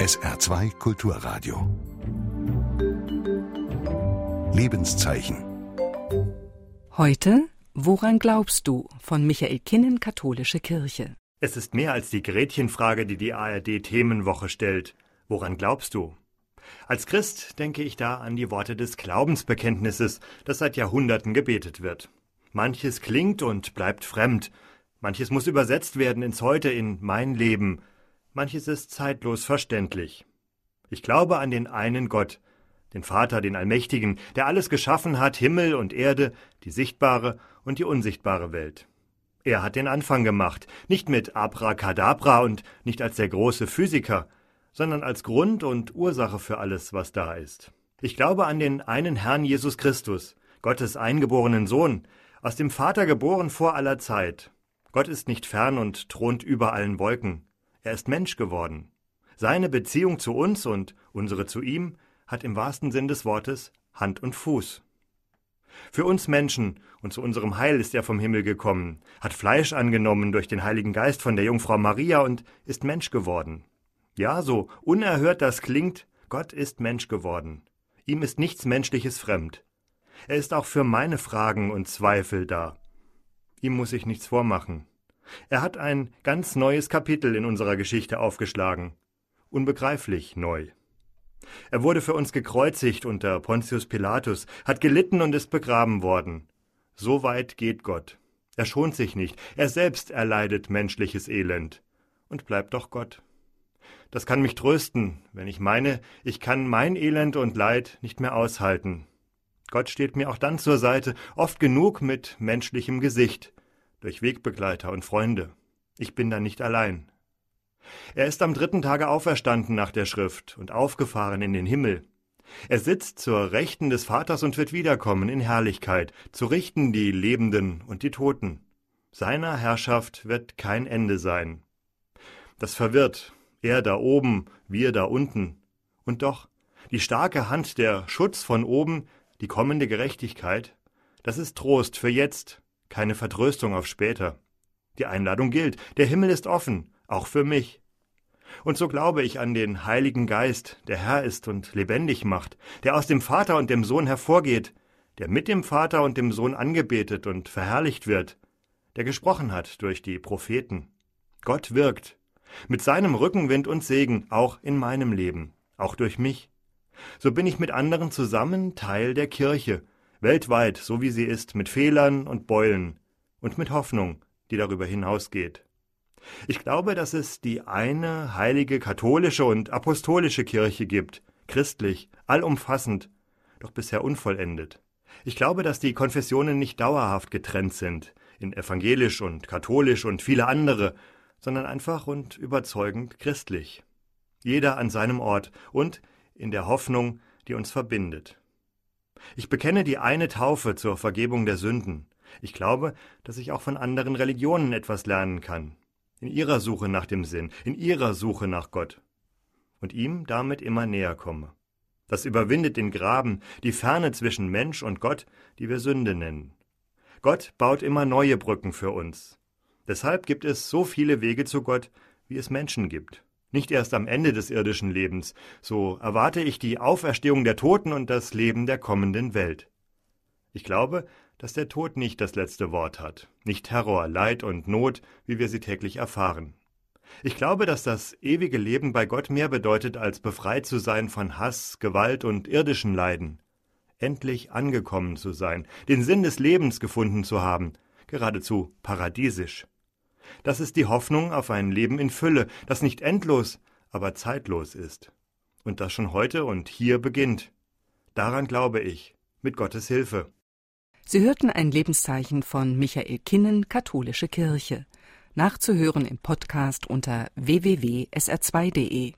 SR2 Kulturradio. Lebenszeichen. Heute Woran glaubst du von Michael Kinnen Katholische Kirche. Es ist mehr als die Gretchenfrage, die die ARD Themenwoche stellt. Woran glaubst du? Als Christ denke ich da an die Worte des Glaubensbekenntnisses, das seit Jahrhunderten gebetet wird. Manches klingt und bleibt fremd, manches muss übersetzt werden ins Heute, in mein Leben, manches ist zeitlos verständlich. Ich glaube an den einen Gott, den Vater, den Allmächtigen, der alles geschaffen hat, Himmel und Erde, die sichtbare und die unsichtbare Welt. Er hat den Anfang gemacht, nicht mit Abracadabra und nicht als der große Physiker, sondern als Grund und Ursache für alles, was da ist. Ich glaube an den einen Herrn Jesus Christus, Gottes eingeborenen Sohn, aus dem Vater geboren vor aller Zeit. Gott ist nicht fern und thront über allen Wolken. Er ist Mensch geworden. Seine Beziehung zu uns und unsere zu ihm hat im wahrsten Sinn des Wortes Hand und Fuß. Für uns Menschen und zu unserem Heil ist er vom Himmel gekommen, hat Fleisch angenommen durch den Heiligen Geist von der Jungfrau Maria und ist Mensch geworden. Ja, so unerhört das klingt, Gott ist Mensch geworden. Ihm ist nichts Menschliches fremd. Er ist auch für meine Fragen und Zweifel da. Ihm muss ich nichts vormachen. Er hat ein ganz neues Kapitel in unserer Geschichte aufgeschlagen. Unbegreiflich neu. Er wurde für uns gekreuzigt unter Pontius Pilatus, hat gelitten und ist begraben worden. So weit geht Gott. Er schont sich nicht, er selbst erleidet menschliches Elend und bleibt doch Gott. Das kann mich trösten, wenn ich meine, ich kann mein Elend und Leid nicht mehr aushalten. Gott steht mir auch dann zur Seite, oft genug mit menschlichem Gesicht, durch Wegbegleiter und Freunde. Ich bin da nicht allein. Er ist am dritten Tage auferstanden nach der Schrift und aufgefahren in den Himmel. Er sitzt zur Rechten des Vaters und wird wiederkommen in Herrlichkeit, zu richten die Lebenden und die Toten. Seiner Herrschaft wird kein Ende sein. Das verwirrt, er da oben, wir da unten. Und doch, die starke Hand, der Schutz von oben, die kommende Gerechtigkeit, das ist Trost für jetzt, keine Vertröstung auf später. Die Einladung gilt, der Himmel ist offen, auch für mich. Und so glaube ich an den Heiligen Geist, der Herr ist und lebendig macht, der aus dem Vater und dem Sohn hervorgeht, der mit dem Vater und dem Sohn angebetet und verherrlicht wird, der gesprochen hat durch die Propheten. Gott wirkt, mit seinem Rückenwind und Segen, auch in meinem Leben, auch durch mich. So bin ich mit anderen zusammen Teil der Kirche, weltweit, so wie sie ist, mit Fehlern und Beulen und mit Hoffnung, die darüber hinausgeht. Ich glaube, dass es die eine heilige katholische und apostolische Kirche gibt, christlich, allumfassend, doch bisher unvollendet. Ich glaube, dass die Konfessionen nicht dauerhaft getrennt sind, in evangelisch und katholisch und viele andere, sondern einfach und überzeugend christlich. Jeder an seinem Ort und in der Hoffnung, die uns verbindet. Ich bekenne die eine Taufe zur Vergebung der Sünden. Ich glaube, dass ich auch von anderen Religionen etwas lernen kann in ihrer Suche nach dem Sinn, in ihrer Suche nach Gott und ihm damit immer näher komme. Das überwindet den Graben, die Ferne zwischen Mensch und Gott, die wir Sünde nennen. Gott baut immer neue Brücken für uns. Deshalb gibt es so viele Wege zu Gott, wie es Menschen gibt. Nicht erst am Ende des irdischen Lebens, so erwarte ich die Auferstehung der Toten und das Leben der kommenden Welt. Ich glaube, dass der Tod nicht das letzte Wort hat, nicht Terror, Leid und Not, wie wir sie täglich erfahren. Ich glaube, dass das ewige Leben bei Gott mehr bedeutet, als befreit zu sein von Hass, Gewalt und irdischen Leiden. Endlich angekommen zu sein, den Sinn des Lebens gefunden zu haben, geradezu paradiesisch. Das ist die Hoffnung auf ein Leben in Fülle, das nicht endlos, aber zeitlos ist. Und das schon heute und hier beginnt. Daran glaube ich, mit Gottes Hilfe. Sie hörten ein Lebenszeichen von Michael Kinnen, Katholische Kirche. Nachzuhören im Podcast unter www.sr2.de.